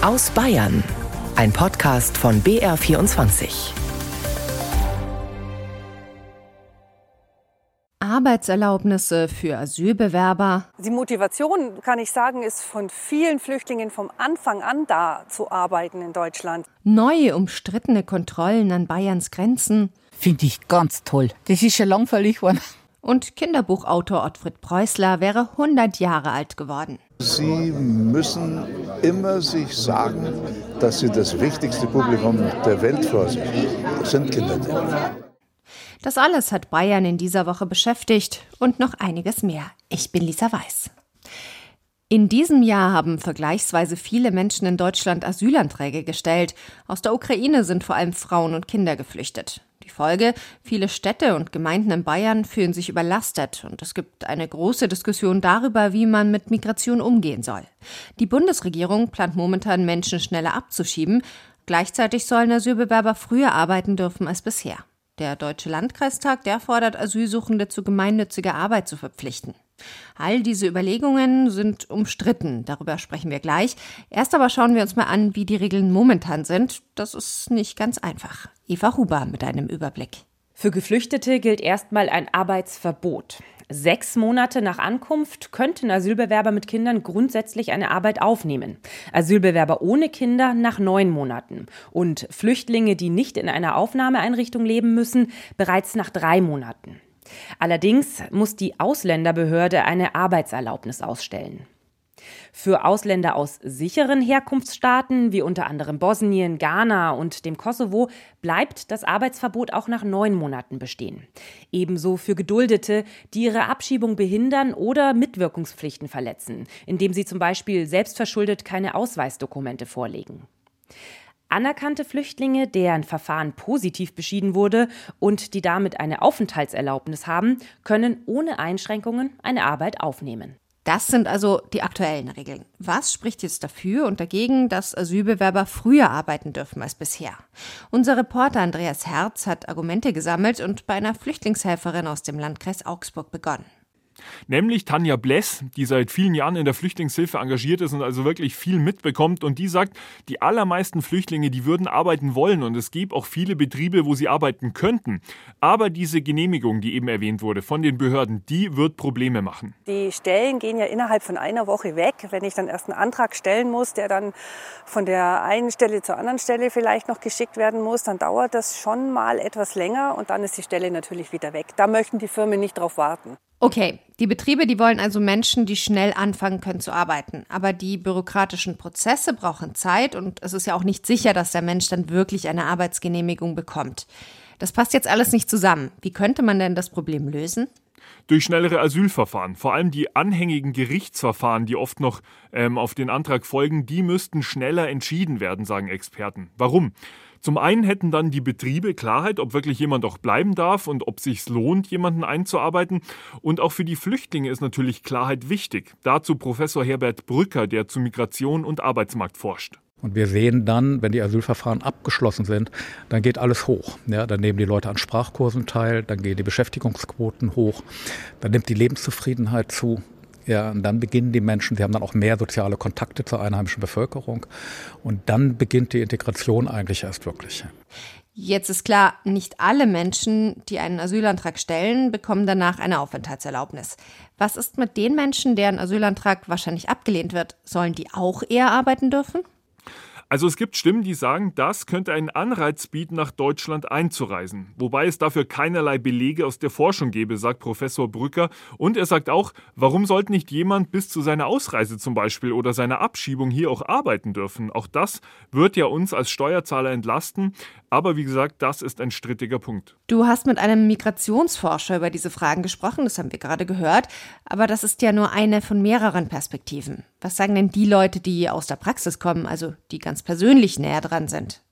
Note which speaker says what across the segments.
Speaker 1: Aus Bayern. Ein Podcast von BR24.
Speaker 2: Arbeitserlaubnisse für Asylbewerber.
Speaker 3: Die Motivation, kann ich sagen, ist von vielen Flüchtlingen vom Anfang an da zu arbeiten in Deutschland.
Speaker 2: Neue umstrittene Kontrollen an Bayerns Grenzen.
Speaker 4: Finde ich ganz toll. Das ist schon langweilig geworden.
Speaker 2: Und Kinderbuchautor Ottfried Preußler wäre 100 Jahre alt geworden.
Speaker 5: Sie müssen immer sich sagen, dass Sie das wichtigste Publikum der Welt vor sich haben. Das sind Kinder.
Speaker 2: Das alles hat Bayern in dieser Woche beschäftigt und noch einiges mehr. Ich bin Lisa Weiß. In diesem Jahr haben vergleichsweise viele Menschen in Deutschland Asylanträge gestellt. Aus der Ukraine sind vor allem Frauen und Kinder geflüchtet. Die Folge, viele Städte und Gemeinden in Bayern fühlen sich überlastet und es gibt eine große Diskussion darüber, wie man mit Migration umgehen soll. Die Bundesregierung plant momentan, Menschen schneller abzuschieben. Gleichzeitig sollen Asylbewerber früher arbeiten dürfen als bisher. Der Deutsche Landkreistag, der fordert Asylsuchende zu gemeinnütziger Arbeit zu verpflichten. All diese Überlegungen sind umstritten, darüber sprechen wir gleich. Erst aber schauen wir uns mal an, wie die Regeln momentan sind. Das ist nicht ganz einfach. Eva Huber mit einem Überblick.
Speaker 6: Für Geflüchtete gilt erstmal ein Arbeitsverbot. Sechs Monate nach Ankunft könnten Asylbewerber mit Kindern grundsätzlich eine Arbeit aufnehmen. Asylbewerber ohne Kinder nach neun Monaten. Und Flüchtlinge, die nicht in einer Aufnahmeeinrichtung leben müssen, bereits nach drei Monaten. Allerdings muss die Ausländerbehörde eine Arbeitserlaubnis ausstellen. Für Ausländer aus sicheren Herkunftsstaaten wie unter anderem Bosnien, Ghana und dem Kosovo bleibt das Arbeitsverbot auch nach neun Monaten bestehen. Ebenso für Geduldete, die ihre Abschiebung behindern oder Mitwirkungspflichten verletzen, indem sie zum Beispiel selbstverschuldet keine Ausweisdokumente vorlegen. Anerkannte Flüchtlinge, deren Verfahren positiv beschieden wurde und die damit eine Aufenthaltserlaubnis haben, können ohne Einschränkungen eine Arbeit aufnehmen.
Speaker 2: Das sind also die aktuellen Regeln. Was spricht jetzt dafür und dagegen, dass Asylbewerber früher arbeiten dürfen als bisher? Unser Reporter Andreas Herz hat Argumente gesammelt und bei einer Flüchtlingshelferin aus dem Landkreis Augsburg begonnen.
Speaker 7: Nämlich Tanja Bless, die seit vielen Jahren in der Flüchtlingshilfe engagiert ist und also wirklich viel mitbekommt. Und die sagt, die allermeisten Flüchtlinge, die würden arbeiten wollen. Und es gibt auch viele Betriebe, wo sie arbeiten könnten. Aber diese Genehmigung, die eben erwähnt wurde von den Behörden, die wird Probleme machen.
Speaker 3: Die Stellen gehen ja innerhalb von einer Woche weg. Wenn ich dann erst einen Antrag stellen muss, der dann von der einen Stelle zur anderen Stelle vielleicht noch geschickt werden muss, dann dauert das schon mal etwas länger und dann ist die Stelle natürlich wieder weg. Da möchten die Firmen nicht drauf warten.
Speaker 2: Okay, die Betriebe, die wollen also Menschen, die schnell anfangen können zu arbeiten. Aber die bürokratischen Prozesse brauchen Zeit und es ist ja auch nicht sicher, dass der Mensch dann wirklich eine Arbeitsgenehmigung bekommt. Das passt jetzt alles nicht zusammen. Wie könnte man denn das Problem lösen?
Speaker 7: Durch schnellere Asylverfahren. Vor allem die anhängigen Gerichtsverfahren, die oft noch ähm, auf den Antrag folgen, die müssten schneller entschieden werden, sagen Experten. Warum? Zum einen hätten dann die Betriebe Klarheit, ob wirklich jemand auch bleiben darf und ob sich lohnt, jemanden einzuarbeiten. Und auch für die Flüchtlinge ist natürlich Klarheit wichtig. Dazu Professor Herbert Brücker, der zu Migration und Arbeitsmarkt forscht.
Speaker 8: Und wir sehen dann, wenn die Asylverfahren abgeschlossen sind, dann geht alles hoch. Ja, dann nehmen die Leute an Sprachkursen teil, dann gehen die Beschäftigungsquoten hoch, dann nimmt die Lebenszufriedenheit zu. Ja, und dann beginnen die Menschen, sie haben dann auch mehr soziale Kontakte zur einheimischen Bevölkerung. Und dann beginnt die Integration eigentlich erst wirklich.
Speaker 2: Jetzt ist klar, nicht alle Menschen, die einen Asylantrag stellen, bekommen danach eine Aufenthaltserlaubnis. Was ist mit den Menschen, deren Asylantrag wahrscheinlich abgelehnt wird? Sollen die auch eher arbeiten dürfen?
Speaker 7: Also es gibt Stimmen, die sagen, das könnte einen Anreiz bieten, nach Deutschland einzureisen. Wobei es dafür keinerlei Belege aus der Forschung gäbe, sagt Professor Brücker. Und er sagt auch, warum sollte nicht jemand bis zu seiner Ausreise zum Beispiel oder seiner Abschiebung hier auch arbeiten dürfen? Auch das wird ja uns als Steuerzahler entlasten. Aber wie gesagt, das ist ein strittiger Punkt.
Speaker 2: Du hast mit einem Migrationsforscher über diese Fragen gesprochen, das haben wir gerade gehört. Aber das ist ja nur eine von mehreren Perspektiven. Was sagen denn die Leute, die aus der Praxis kommen, also die ganz persönlich näher dran sind?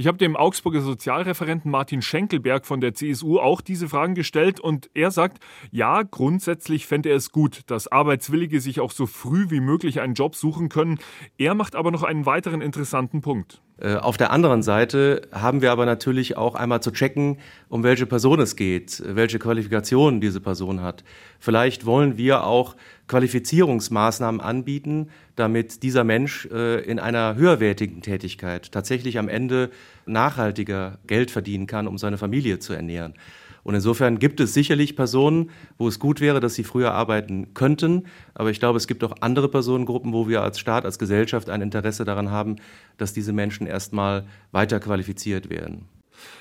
Speaker 7: Ich habe dem Augsburger Sozialreferenten Martin Schenkelberg von der CSU auch diese Fragen gestellt und er sagt, ja, grundsätzlich fände er es gut, dass Arbeitswillige sich auch so früh wie möglich einen Job suchen können. Er macht aber noch einen weiteren interessanten Punkt.
Speaker 9: Äh, auf der anderen Seite haben wir aber natürlich auch einmal zu checken, um welche Person es geht, welche Qualifikationen diese Person hat. Vielleicht wollen wir auch Qualifizierungsmaßnahmen anbieten, damit dieser Mensch äh, in einer höherwertigen Tätigkeit tatsächlich am Ende nachhaltiger Geld verdienen kann, um seine Familie zu ernähren. Und insofern gibt es sicherlich Personen, wo es gut wäre, dass sie früher arbeiten könnten. Aber ich glaube, es gibt auch andere Personengruppen, wo wir als Staat, als Gesellschaft ein Interesse daran haben, dass diese Menschen erstmal weiter qualifiziert werden.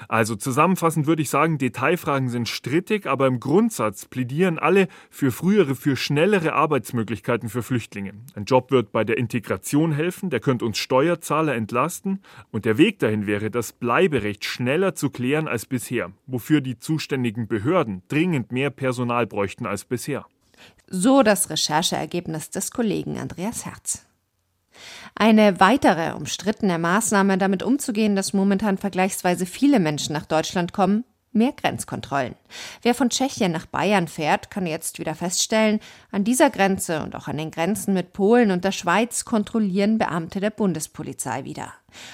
Speaker 7: Also zusammenfassend würde ich sagen, Detailfragen sind strittig, aber im Grundsatz plädieren alle für frühere, für schnellere Arbeitsmöglichkeiten für Flüchtlinge. Ein Job wird bei der Integration helfen, der könnte uns Steuerzahler entlasten und der Weg dahin wäre, das Bleiberecht schneller zu klären als bisher, wofür die zuständigen Behörden dringend mehr Personal bräuchten als bisher.
Speaker 2: So das Rechercheergebnis des Kollegen Andreas Herz. Eine weitere umstrittene Maßnahme, damit umzugehen, dass momentan vergleichsweise viele Menschen nach Deutschland kommen, mehr Grenzkontrollen. Wer von Tschechien nach Bayern fährt, kann jetzt wieder feststellen, an dieser Grenze und auch an den Grenzen mit Polen und der Schweiz kontrollieren Beamte der Bundespolizei wieder.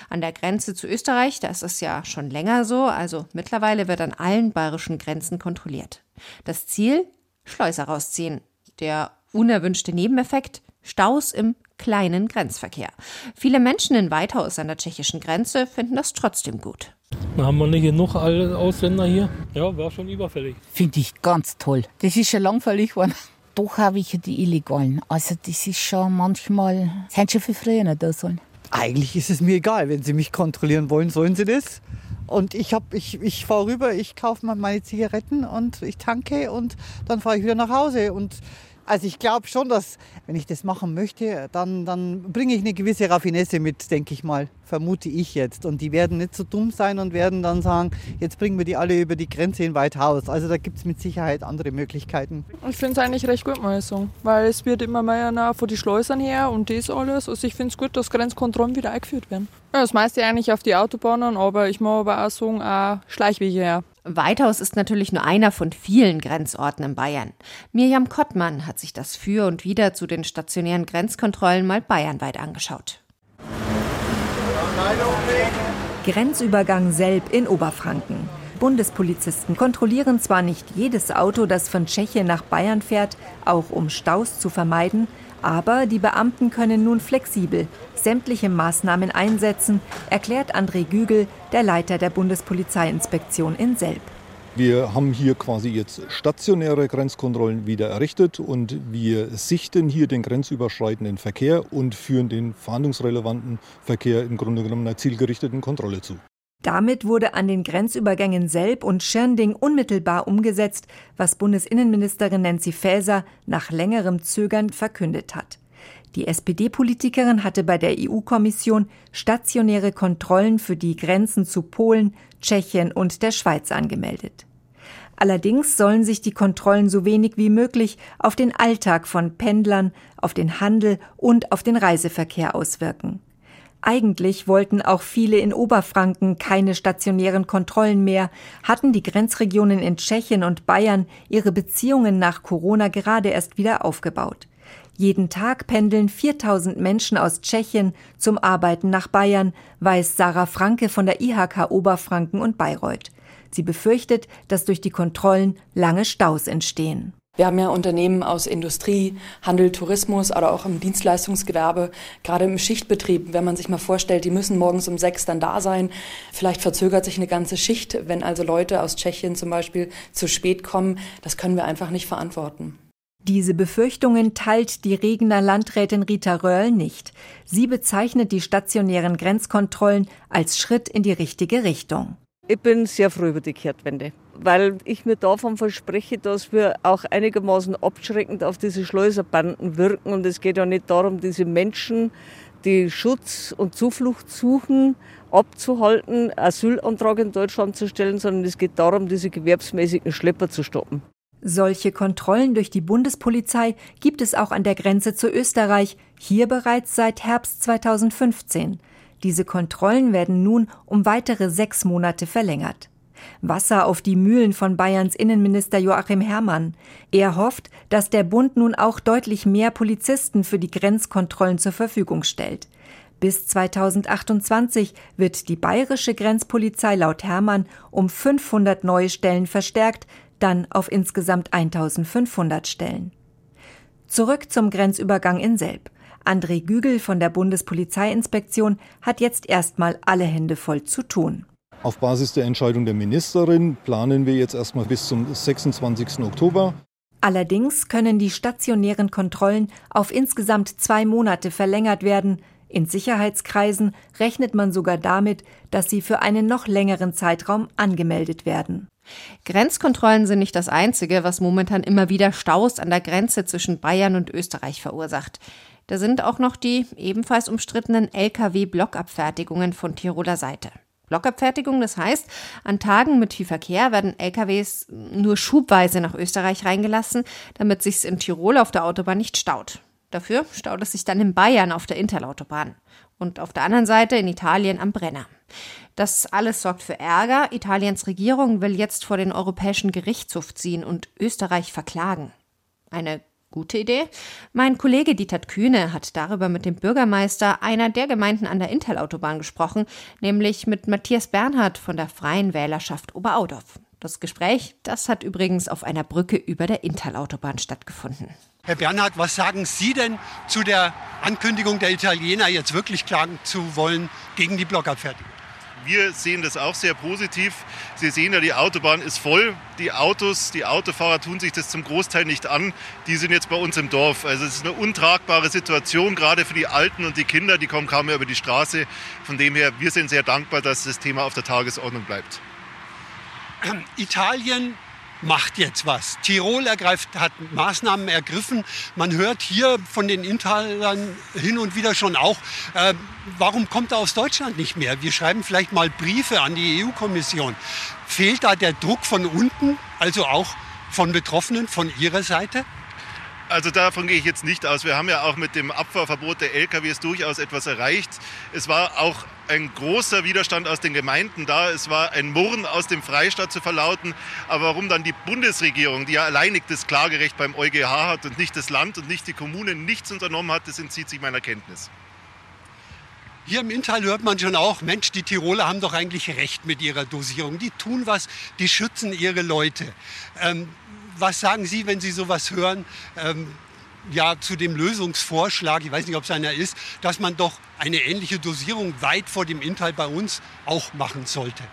Speaker 2: An der Grenze zu Österreich, da ist es ja schon länger so, also mittlerweile wird an allen bayerischen Grenzen kontrolliert. Das Ziel? Schleuser rausziehen. Der unerwünschte Nebeneffekt? Staus im kleinen Grenzverkehr. Viele Menschen in Weithaus an der tschechischen Grenze finden das trotzdem gut.
Speaker 10: Haben wir nicht genug Ausländer hier? Ja, wäre schon überfällig.
Speaker 4: Finde ich ganz toll. Das ist schon langfällig geworden. Doch habe ich die Illegalen. Also das ist schon manchmal, sind schon viel früher nicht da sollen.
Speaker 11: Eigentlich ist es mir egal. Wenn Sie mich kontrollieren wollen, sollen Sie das. Und ich, ich, ich fahre rüber, ich kaufe mir meine Zigaretten und ich tanke und dann fahre ich wieder nach Hause. Und also ich glaube schon, dass wenn ich das machen möchte, dann, dann bringe ich eine gewisse Raffinesse mit, denke ich mal, vermute ich jetzt. Und die werden nicht so dumm sein und werden dann sagen, jetzt bringen wir die alle über die Grenze in Weithaus. Also da gibt es mit Sicherheit andere Möglichkeiten.
Speaker 12: Ich finde es eigentlich recht gut, muss ich weil es wird immer mehr von den Schleusern her und das alles. Also ich finde es gut, dass Grenzkontrollen wieder eingeführt werden. Ja, das meiste eigentlich auf die Autobahnen, aber ich muss aber auch sagen, auch Schleichwege her.
Speaker 2: Weithaus ist natürlich nur einer von vielen Grenzorten in Bayern. Mirjam Kottmann hat sich das Für und Wider zu den stationären Grenzkontrollen mal bayernweit angeschaut.
Speaker 13: Grenzübergang Selb in Oberfranken. Bundespolizisten kontrollieren zwar nicht jedes Auto, das von Tschechien nach Bayern fährt, auch um Staus zu vermeiden, aber die Beamten können nun flexibel sämtliche Maßnahmen einsetzen, erklärt André Gügel, der Leiter der Bundespolizeiinspektion in Selb.
Speaker 14: Wir haben hier quasi jetzt stationäre Grenzkontrollen wieder errichtet und wir sichten hier den grenzüberschreitenden Verkehr und führen den verhandlungsrelevanten Verkehr im Grunde genommen einer zielgerichteten Kontrolle zu.
Speaker 13: Damit wurde an den Grenzübergängen Selb und Schirnding unmittelbar umgesetzt, was Bundesinnenministerin Nancy Faeser nach längerem Zögern verkündet hat. Die SPD-Politikerin hatte bei der EU-Kommission stationäre Kontrollen für die Grenzen zu Polen, Tschechien und der Schweiz angemeldet. Allerdings sollen sich die Kontrollen so wenig wie möglich auf den Alltag von Pendlern, auf den Handel und auf den Reiseverkehr auswirken. Eigentlich wollten auch viele in Oberfranken keine stationären Kontrollen mehr, hatten die Grenzregionen in Tschechien und Bayern ihre Beziehungen nach Corona gerade erst wieder aufgebaut. Jeden Tag pendeln 4000 Menschen aus Tschechien zum Arbeiten nach Bayern, weiß Sarah Franke von der IHK Oberfranken und Bayreuth. Sie befürchtet, dass durch die Kontrollen lange Staus entstehen.
Speaker 15: Wir haben ja Unternehmen aus Industrie, Handel, Tourismus, aber auch im Dienstleistungsgewerbe, gerade im Schichtbetrieb. Wenn man sich mal vorstellt, die müssen morgens um sechs dann da sein. Vielleicht verzögert sich eine ganze Schicht, wenn also Leute aus Tschechien zum Beispiel zu spät kommen. Das können wir einfach nicht verantworten.
Speaker 13: Diese Befürchtungen teilt die Regener Landrätin Rita Röhrl nicht. Sie bezeichnet die stationären Grenzkontrollen als Schritt in die richtige Richtung.
Speaker 16: Ich bin sehr froh über die Kehrtwende, weil ich mir davon verspreche, dass wir auch einigermaßen abschreckend auf diese Schleuserbanden wirken. Und es geht ja nicht darum, diese Menschen, die Schutz und Zuflucht suchen, abzuhalten, Asylantrag in Deutschland zu stellen, sondern es geht darum, diese gewerbsmäßigen Schlepper zu stoppen.
Speaker 13: Solche Kontrollen durch die Bundespolizei gibt es auch an der Grenze zu Österreich, hier bereits seit Herbst 2015. Diese Kontrollen werden nun um weitere sechs Monate verlängert. Wasser auf die Mühlen von Bayerns Innenminister Joachim Herrmann. Er hofft, dass der Bund nun auch deutlich mehr Polizisten für die Grenzkontrollen zur Verfügung stellt. Bis 2028 wird die bayerische Grenzpolizei laut Herrmann um 500 neue Stellen verstärkt, dann auf insgesamt 1500 Stellen. Zurück zum Grenzübergang in Selb. André Gügel von der Bundespolizeiinspektion hat jetzt erstmal alle Hände voll zu tun.
Speaker 14: Auf Basis der Entscheidung der Ministerin planen wir jetzt erstmal bis zum 26. Oktober.
Speaker 13: Allerdings können die stationären Kontrollen auf insgesamt zwei Monate verlängert werden. In Sicherheitskreisen rechnet man sogar damit, dass sie für einen noch längeren Zeitraum angemeldet werden.
Speaker 2: Grenzkontrollen sind nicht das Einzige, was momentan immer wieder Staus an der Grenze zwischen Bayern und Österreich verursacht. Da sind auch noch die ebenfalls umstrittenen Lkw-Blockabfertigungen von Tiroler Seite. Blockabfertigung. Das heißt, an Tagen mit viel Verkehr werden LKWs nur schubweise nach Österreich reingelassen, damit sich's in Tirol auf der Autobahn nicht staut. Dafür staut es sich dann in Bayern auf der Interlautobahn und auf der anderen Seite in Italien am Brenner. Das alles sorgt für Ärger. Italiens Regierung will jetzt vor den Europäischen Gerichtshof ziehen und Österreich verklagen. Eine Gute Idee. Mein Kollege Dieter Kühne hat darüber mit dem Bürgermeister einer der Gemeinden an der Intel-Autobahn gesprochen, nämlich mit Matthias Bernhard von der Freien Wählerschaft Oberaudorf. Das Gespräch, das hat übrigens auf einer Brücke über der Intel-Autobahn stattgefunden.
Speaker 17: Herr Bernhard, was sagen Sie denn zu der Ankündigung der Italiener, jetzt wirklich klagen zu wollen gegen die Blockabfertigung?
Speaker 18: Wir sehen das auch sehr positiv. Sie sehen ja, die Autobahn ist voll. Die Autos, die Autofahrer tun sich das zum Großteil nicht an. Die sind jetzt bei uns im Dorf. Also es ist eine untragbare Situation, gerade für die Alten und die Kinder, die kommen kaum mehr über die Straße. Von dem her, wir sind sehr dankbar, dass das Thema auf der Tagesordnung bleibt.
Speaker 17: Italien macht jetzt was. Tirol ergreift, hat Maßnahmen ergriffen. Man hört hier von den Intalern hin und wieder schon auch, äh, warum kommt er aus Deutschland nicht mehr? Wir schreiben vielleicht mal Briefe an die EU-Kommission. Fehlt da der Druck von unten, also auch von Betroffenen, von Ihrer Seite?
Speaker 18: Also davon gehe ich jetzt nicht aus. Wir haben ja auch mit dem Abfahrverbot der LKWs durchaus etwas erreicht. Es war auch ein großer Widerstand aus den Gemeinden da. Es war ein Murren aus dem Freistaat zu verlauten. Aber warum dann die Bundesregierung, die ja alleinig das Klagerecht beim EuGH hat und nicht das Land und nicht die Kommunen, nichts unternommen hat, das entzieht sich meiner Kenntnis.
Speaker 17: Hier im Inntal hört man schon auch, Mensch, die Tiroler haben doch eigentlich recht mit ihrer Dosierung. Die tun was, die schützen ihre Leute. Ähm, was sagen Sie, wenn Sie sowas hören? Ähm, ja, zu dem Lösungsvorschlag, ich weiß nicht, ob es einer ist, dass man doch eine ähnliche Dosierung weit vor dem Inhalt bei uns auch machen sollte.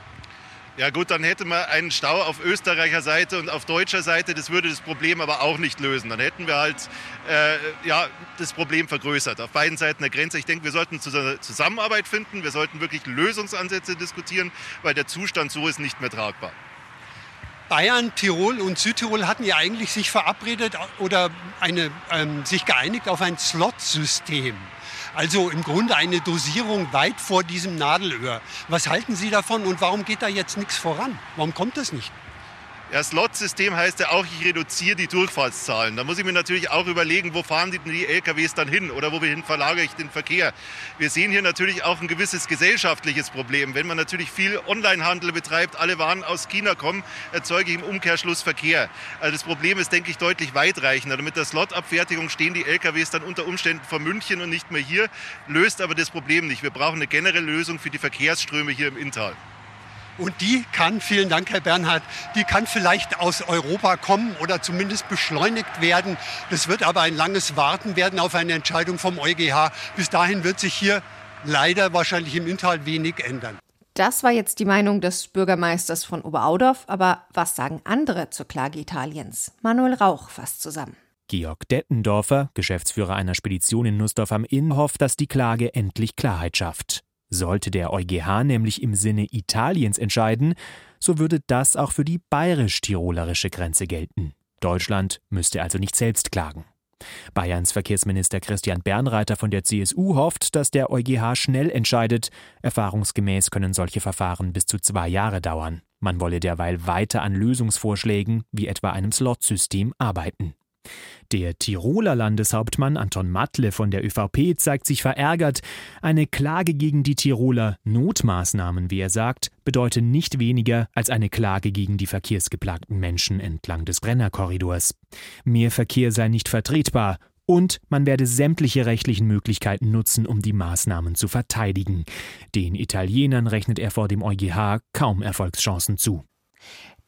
Speaker 18: Ja gut, dann hätte man einen Stau auf Österreicher Seite und auf deutscher Seite. Das würde das Problem aber auch nicht lösen. Dann hätten wir halt äh, ja, das Problem vergrößert auf beiden Seiten der Grenze. Ich denke, wir sollten Zusammenarbeit finden. Wir sollten wirklich Lösungsansätze diskutieren, weil der Zustand so ist nicht mehr tragbar.
Speaker 17: Bayern, Tirol und Südtirol hatten ja eigentlich sich verabredet oder eine, ähm, sich geeinigt auf ein Slot-System. Also im Grunde eine Dosierung weit vor diesem Nadelöhr. Was halten Sie davon und warum geht da jetzt nichts voran? Warum kommt das nicht?
Speaker 18: Ja, Slot-System heißt ja auch, ich reduziere die Durchfahrtszahlen. Da muss ich mir natürlich auch überlegen, wo fahren die, die LKWs dann hin oder wohin verlagere ich den Verkehr. Wir sehen hier natürlich auch ein gewisses gesellschaftliches Problem. Wenn man natürlich viel Onlinehandel betreibt, alle Waren aus China kommen, erzeuge ich im Umkehrschluss Verkehr. Also das Problem ist, denke ich, deutlich weitreichender. Mit der Slot-Abfertigung stehen die LKWs dann unter Umständen vor München und nicht mehr hier, löst aber das Problem nicht. Wir brauchen eine generelle Lösung für die Verkehrsströme hier im Inntal.
Speaker 17: Und die kann, vielen Dank, Herr Bernhard, die kann vielleicht aus Europa kommen oder zumindest beschleunigt werden. Das wird aber ein langes Warten werden auf eine Entscheidung vom EuGH. Bis dahin wird sich hier leider wahrscheinlich im Inntal wenig ändern.
Speaker 2: Das war jetzt die Meinung des Bürgermeisters von Oberaudorf. Aber was sagen andere zur Klage Italiens? Manuel Rauch fasst zusammen.
Speaker 19: Georg Dettendorfer, Geschäftsführer einer Spedition in Nussdorf am Inn, hofft, dass die Klage endlich Klarheit schafft. Sollte der EuGH nämlich im Sinne Italiens entscheiden, so würde das auch für die bayerisch-tirolerische Grenze gelten. Deutschland müsste also nicht selbst klagen. Bayerns Verkehrsminister Christian Bernreiter von der CSU hofft, dass der EuGH schnell entscheidet. Erfahrungsgemäß können solche Verfahren bis zu zwei Jahre dauern. Man wolle derweil weiter an Lösungsvorschlägen wie etwa einem Slot-System arbeiten. Der Tiroler Landeshauptmann Anton Matle von der ÖVP zeigt sich verärgert. Eine Klage gegen die Tiroler Notmaßnahmen, wie er sagt, bedeutet nicht weniger als eine Klage gegen die verkehrsgeplagten Menschen entlang des Brennerkorridors. Mehr Verkehr sei nicht vertretbar und man werde sämtliche rechtlichen Möglichkeiten nutzen, um die Maßnahmen zu verteidigen. Den Italienern rechnet er vor dem EuGH kaum Erfolgschancen zu.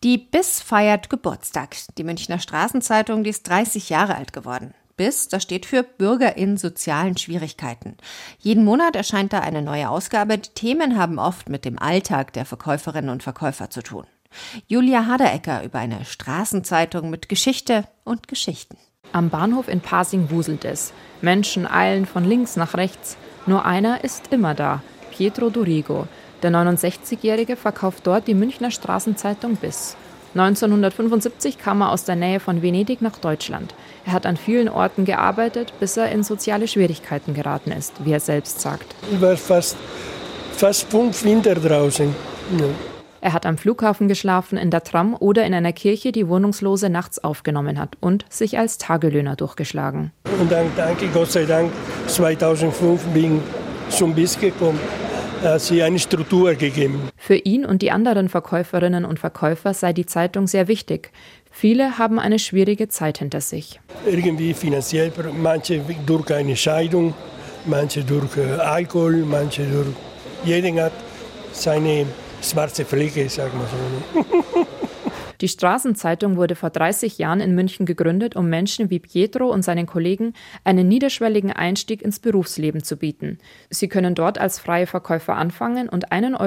Speaker 2: Die BIS feiert Geburtstag. Die Münchner Straßenzeitung, die ist 30 Jahre alt geworden. BIS, das steht für Bürger in sozialen Schwierigkeiten. Jeden Monat erscheint da eine neue Ausgabe. Die Themen haben oft mit dem Alltag der Verkäuferinnen und Verkäufer zu tun. Julia Haderecker über eine Straßenzeitung mit Geschichte und Geschichten.
Speaker 20: Am Bahnhof in Pasing wuselt es. Menschen eilen von links nach rechts. Nur einer ist immer da, Pietro Dorigo. Der 69-Jährige verkauft dort die Münchner Straßenzeitung Biss. 1975 kam er aus der Nähe von Venedig nach Deutschland. Er hat an vielen Orten gearbeitet, bis er in soziale Schwierigkeiten geraten ist, wie er selbst sagt.
Speaker 21: Ich war fast, fast fünf Winter draußen. Ja.
Speaker 20: Er hat am Flughafen geschlafen, in der Tram oder in einer Kirche, die Wohnungslose nachts aufgenommen hat und sich als Tagelöhner durchgeschlagen.
Speaker 21: Und dann danke Gott sei Dank 2005 bin ich zum Biss gekommen sie eine Struktur gegeben.
Speaker 20: Für ihn und die anderen Verkäuferinnen und Verkäufer sei die Zeitung sehr wichtig. Viele haben eine schwierige Zeit hinter sich.
Speaker 21: Irgendwie finanziell, manche durch eine Scheidung, manche durch äh, Alkohol, manche durch. Jeder hat seine schwarze Flecke, sagen wir so.
Speaker 20: Die Straßenzeitung wurde vor 30 Jahren in München gegründet, um Menschen wie Pietro und seinen Kollegen einen niederschwelligen Einstieg ins Berufsleben zu bieten. Sie können dort als freie Verkäufer anfangen und 1,40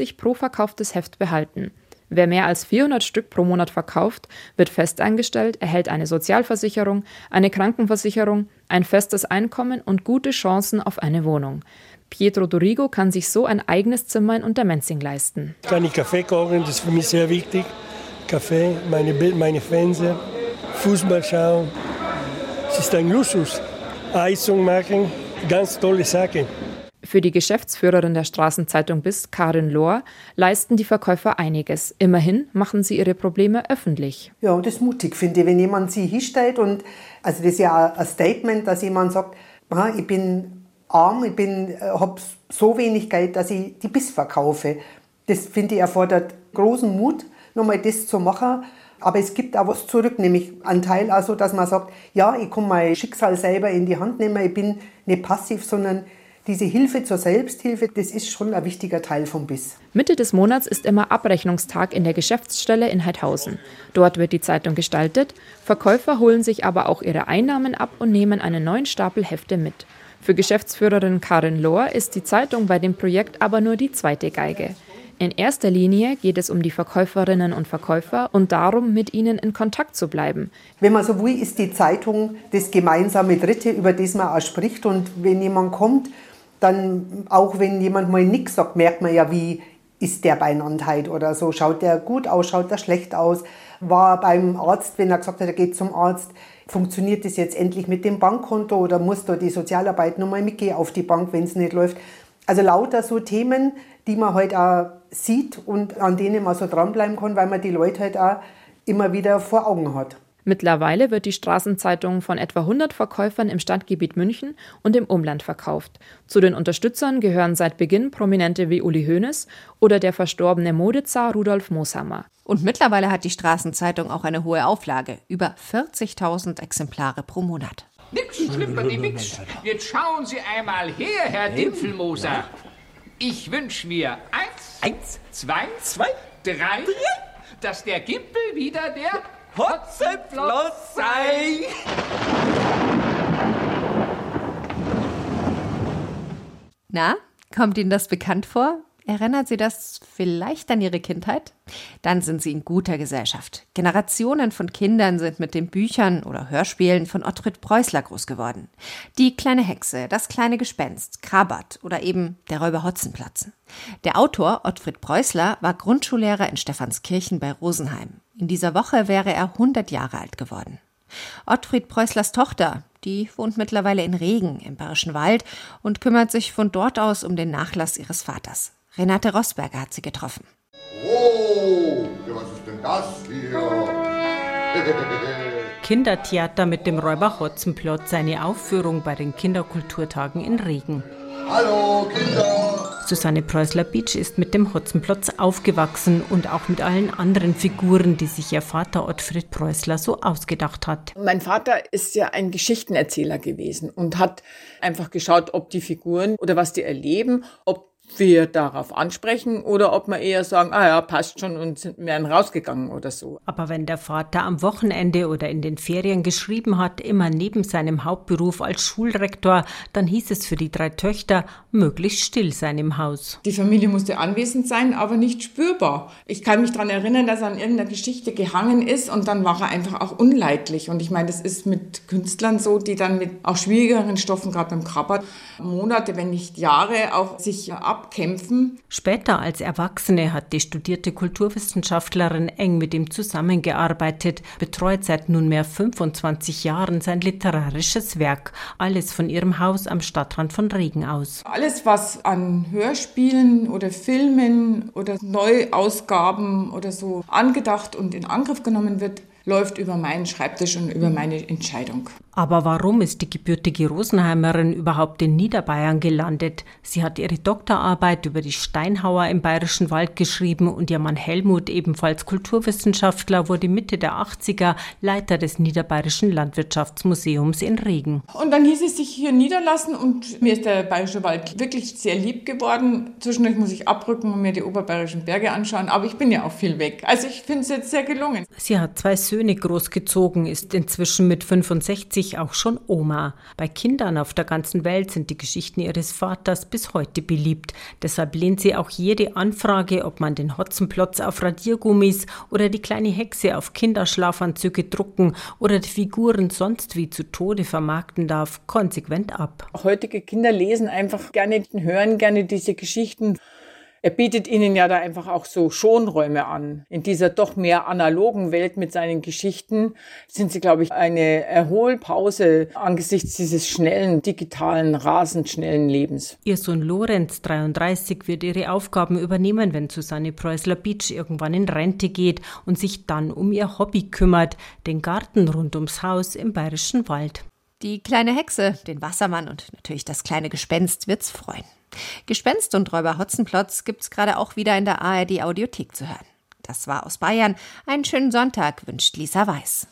Speaker 20: Euro pro verkauftes Heft behalten. Wer mehr als 400 Stück pro Monat verkauft, wird fest eingestellt, erhält eine Sozialversicherung, eine Krankenversicherung, ein festes Einkommen und gute Chancen auf eine Wohnung. Pietro Dorigo kann sich so ein eigenes Zimmer in Untermenzing leisten.
Speaker 21: Kann ich Kaffee kochen, das ist für mich sehr wichtig. Kaffee, meine, meine Fernseher, Fußball schauen. Es ist ein Luxus. Heizung machen, ganz tolle Sache.
Speaker 20: Für die Geschäftsführerin der Straßenzeitung BIS, Karin Lohr, leisten die Verkäufer einiges. Immerhin machen sie ihre Probleme öffentlich.
Speaker 22: Ja, und das ist mutig, finde ich, wenn jemand sie hinstellt. Und, also das ist ja ein Statement, dass jemand sagt, ich bin arm, ich äh, habe so wenig Geld, dass ich die BIS verkaufe. Das finde ich erfordert großen Mut nochmal das zu machen. Aber es gibt auch was zurück, nämlich einen Teil also, dass man sagt, ja, ich kann mein Schicksal selber in die Hand nehmen, ich bin nicht passiv, sondern diese Hilfe zur Selbsthilfe, das ist schon ein wichtiger Teil vom Biss.
Speaker 20: Mitte des Monats ist immer Abrechnungstag in der Geschäftsstelle in Heidhausen. Dort wird die Zeitung gestaltet. Verkäufer holen sich aber auch ihre Einnahmen ab und nehmen einen neuen Stapel Hefte mit. Für Geschäftsführerin Karin Lohr ist die Zeitung bei dem Projekt aber nur die zweite Geige. In erster Linie geht es um die Verkäuferinnen und Verkäufer und darum, mit ihnen in Kontakt zu bleiben.
Speaker 22: Wenn man so will, ist die Zeitung das gemeinsame Dritte, über das man auch spricht. Und wenn jemand kommt, dann auch wenn jemand mal nichts sagt, merkt man ja, wie ist der Beinandheit oder so. Schaut der gut aus, schaut der schlecht aus? War beim Arzt, wenn er gesagt hat, er geht zum Arzt, funktioniert das jetzt endlich mit dem Bankkonto oder muss da die Sozialarbeit nochmal mitgehen auf die Bank, wenn es nicht läuft? Also lauter so Themen, die man halt auch sieht und an denen man so dranbleiben kann, weil man die Leute halt auch immer wieder vor Augen hat.
Speaker 20: Mittlerweile wird die Straßenzeitung von etwa 100 Verkäufern im Stadtgebiet München und im Umland verkauft. Zu den Unterstützern gehören seit Beginn Prominente wie Uli Hoeneß oder der verstorbene Modezar Rudolf Mooshammer.
Speaker 2: Und mittlerweile hat die Straßenzeitung auch eine hohe Auflage, über 40.000 Exemplare pro Monat.
Speaker 23: Nix, Schlipperdi, nix. Jetzt schauen Sie einmal her, Herr Dipfelmoser. Ich wünsche mir eins, eins, zwei, zwei, drei, drei, dass der Gimpel wieder der Hotzenplotz sei.
Speaker 2: Na, kommt Ihnen das bekannt vor? Erinnert Sie das vielleicht an Ihre Kindheit? Dann sind Sie in guter Gesellschaft. Generationen von Kindern sind mit den Büchern oder Hörspielen von Ottfried Preußler groß geworden. Die kleine Hexe, das kleine Gespenst, Krabat oder eben der Räuber Hotzenplatzen. Der Autor Ottfried Preußler war Grundschullehrer in Stephanskirchen bei Rosenheim. In dieser Woche wäre er 100 Jahre alt geworden. Ottfried Preußlers Tochter, die wohnt mittlerweile in Regen im Bayerischen Wald und kümmert sich von dort aus um den Nachlass ihres Vaters. Renate Rosberger hat sie getroffen.
Speaker 24: Oh, was ist denn das hier?
Speaker 25: Kindertheater mit dem Räuber Hotzenplott seine Aufführung bei den Kinderkulturtagen in Regen.
Speaker 26: Hallo Kinder!
Speaker 25: Susanne Preußler-Beach ist mit dem Hotzenplotz aufgewachsen und auch mit allen anderen Figuren, die sich ihr Vater Ottfried Preußler so ausgedacht hat.
Speaker 27: Mein Vater ist ja ein Geschichtenerzähler gewesen und hat einfach geschaut, ob die Figuren oder was die erleben, ob wir darauf ansprechen oder ob wir eher sagen, ah ja, passt schon und sind wären rausgegangen oder so.
Speaker 25: Aber wenn der Vater am Wochenende oder in den Ferien geschrieben hat, immer neben seinem Hauptberuf als Schulrektor, dann hieß es für die drei Töchter, möglichst still sein im Haus.
Speaker 27: Die Familie musste anwesend sein, aber nicht spürbar. Ich kann mich daran erinnern, dass er an irgendeiner Geschichte gehangen ist und dann war er einfach auch unleidlich. Und ich meine, das ist mit Künstlern so, die dann mit auch schwierigeren Stoffen, gerade beim Krabber, Monate, wenn nicht Jahre auch sich abkämpfen.
Speaker 25: Später als Erwachsene hat die studierte Kulturwissenschaftlerin eng mit ihm zusammengearbeitet, betreut seit nunmehr 25 Jahren sein literarisches Werk, alles von ihrem Haus am Stadtrand von Regen aus.
Speaker 27: Alles, was an Hörspielen oder Filmen oder Neuausgaben oder so angedacht und in Angriff genommen wird, läuft über meinen Schreibtisch und über meine Entscheidung.
Speaker 25: Aber warum ist die gebürtige Rosenheimerin überhaupt in Niederbayern gelandet? Sie hat ihre Doktorarbeit über die Steinhauer im Bayerischen Wald geschrieben und ihr Mann Helmut, ebenfalls Kulturwissenschaftler, wurde Mitte der 80er Leiter des Niederbayerischen Landwirtschaftsmuseums in Regen.
Speaker 27: Und dann hieß es sich hier niederlassen und mir ist der Bayerische Wald wirklich sehr lieb geworden. Zwischendurch muss ich abrücken und mir die oberbayerischen Berge anschauen, aber ich bin ja auch viel weg. Also ich finde es jetzt sehr gelungen.
Speaker 25: Sie hat zwei Söhne großgezogen, ist inzwischen mit 65 auch schon Oma. Bei Kindern auf der ganzen Welt sind die Geschichten ihres Vaters bis heute beliebt. Deshalb lehnt sie auch jede Anfrage, ob man den Hotzenplotz auf Radiergummis oder die kleine Hexe auf Kinderschlafanzüge drucken oder die Figuren sonst wie zu Tode vermarkten darf, konsequent ab.
Speaker 27: Heutige Kinder lesen einfach gerne, hören gerne diese Geschichten. Er bietet ihnen ja da einfach auch so Schonräume an. In dieser doch mehr analogen Welt mit seinen Geschichten sind sie, glaube ich, eine Erholpause angesichts dieses schnellen, digitalen, rasend schnellen Lebens.
Speaker 25: Ihr Sohn Lorenz, 33, wird ihre Aufgaben übernehmen, wenn Susanne Preußler-Beach irgendwann in Rente geht und sich dann um ihr Hobby kümmert, den Garten rund ums Haus im Bayerischen Wald.
Speaker 2: Die kleine Hexe, den Wassermann und natürlich das kleine Gespenst wird's freuen. Gespenst und Räuber Hotzenplotz gibt's gerade auch wieder in der ARD Audiothek zu hören. Das war aus Bayern. Einen schönen Sonntag wünscht Lisa Weiß.